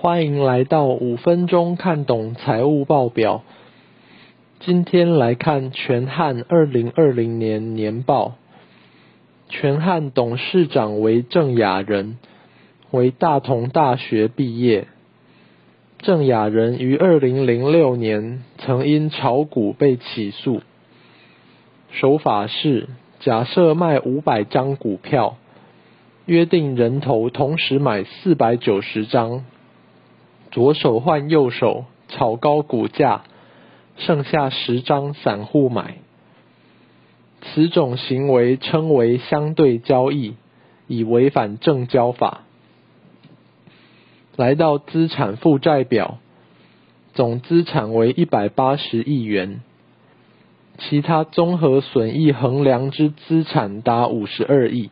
欢迎来到五分钟看懂财务报表。今天来看全汉二零二零年年报。全汉董事长为郑雅人，为大同大学毕业。郑雅人于二零零六年曾因炒股被起诉，手法是假设卖五百张股票，约定人头同时买四百九十张，左手换右手炒高股价，剩下十张散户买。此种行为称为相对交易，已违反证交法。来到资产负债表，总资产为一百八十亿元，其他综合损益衡量之资产达五十二亿，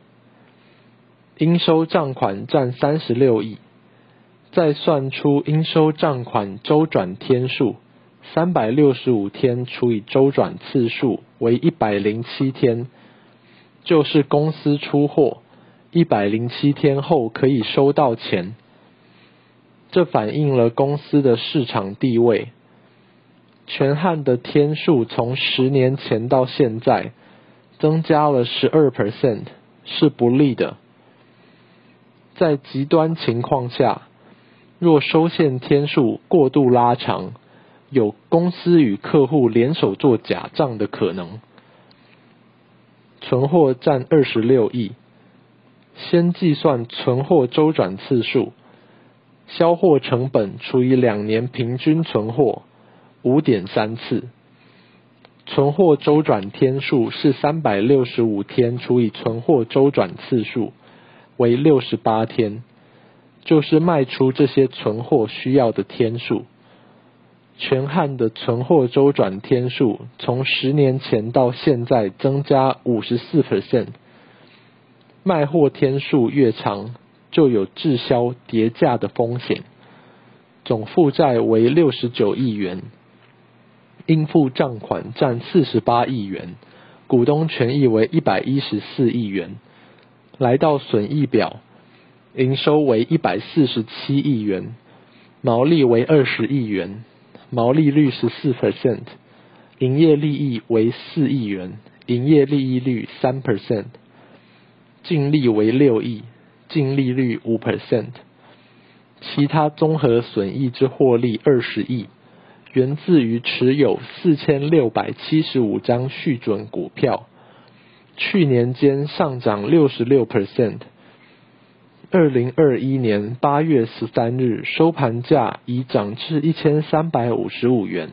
应收账款占三十六亿，再算出应收账款周转天数。三百六十五天除以周转次数为一百零七天，就是公司出货一百零七天后可以收到钱。这反映了公司的市场地位。全汉的天数从十年前到现在增加了十二 percent，是不利的。在极端情况下，若收现天数过度拉长，有公司与客户联手做假账的可能。存货占二十六亿，先计算存货周转次数，销货成本除以两年平均存货五点三次，存货周转天数是三百六十五天除以存货周转次数为六十八天，就是卖出这些存货需要的天数。全汉的存货周转天数从十年前到现在增加五十四 percent，卖货天数越长，就有滞销跌价的风险。总负债为六十九亿元，应付账款占四十八亿元，股东权益为一百一十四亿元。来到损益表，营收为一百四十七亿元，毛利为二十亿元。毛利率十四 percent，营业利益为四亿元，营业利益率三 percent，净利为六亿，净利率五 percent，其他综合损益之获利二十亿，源自于持有四千六百七十五张续准股票，去年间上涨六十六 percent。二零二一年八月十三日收盘价已涨至一千三百五十五元。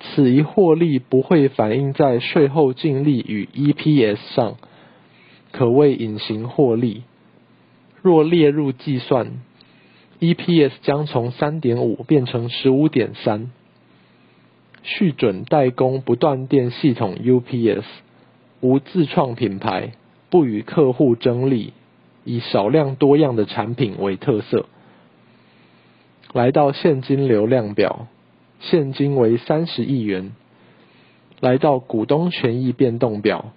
此一获利不会反映在税后净利与 EPS 上，可谓隐形获利。若列入计算，EPS 将从三点五变成十五点三。续准代工不断电系统 UPS，无自创品牌，不与客户争利。以少量多样的产品为特色。来到现金流量表，现金为三十亿元。来到股东权益变动表，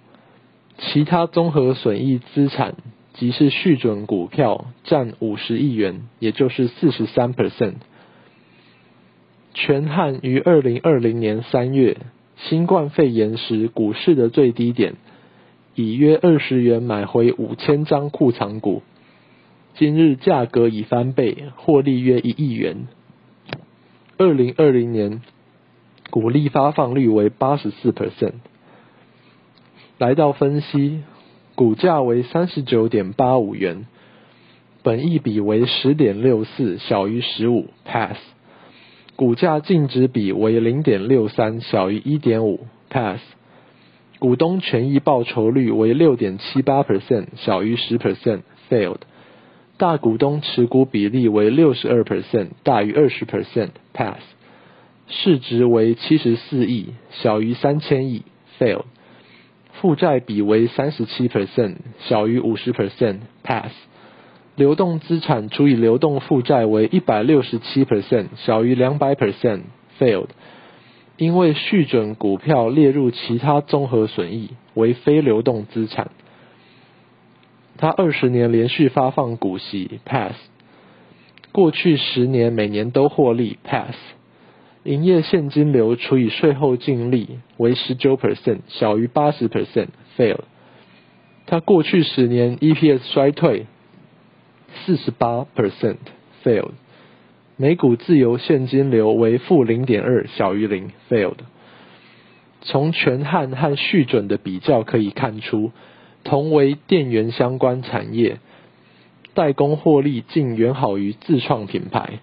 其他综合损益资产即是续准股票占五十亿元，也就是四十三 percent。全汉于二零二零年三月新冠肺炎时股市的最低点。以约二十元买回五千张库藏股，今日价格已翻倍，获利约一亿元。二零二零年股利发放率为八十四 percent。来到分析，股价为三十九点八五元，本益比为十点六四，小于十五，pass。股价净值比为零点六三，小于一点五，pass。股东权益报酬率为六点七八 percent，小于十 percent，failed。大股东持股比例为六十二 percent，大于二十 percent，pass。市值为七十四亿，小于三千亿，failed。负债比为三十七 percent，小于五十 percent，pass。流动资产除以流动负债为一百六十七 percent，小于两百 percent，failed。因为续准股票列入其他综合损益为非流动资产，他二十年连续发放股息 pass，过去十年每年都获利，pass。营业现金流除以税后净利为十九 percent，小于八十 percent，fail。它过去十年 EPS 衰退四十八 percent，failed。每股自由现金流为负零点二，小于零，failed。从全汉和续准的比较可以看出，同为电源相关产业，代工获利竟远好于自创品牌。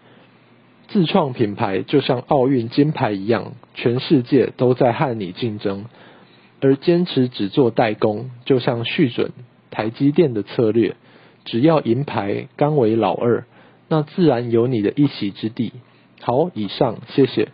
自创品牌就像奥运金牌一样，全世界都在和你竞争；而坚持只做代工，就像续准台积电的策略，只要银牌刚为老二，那自然有你的一席之地。好，以上，谢谢。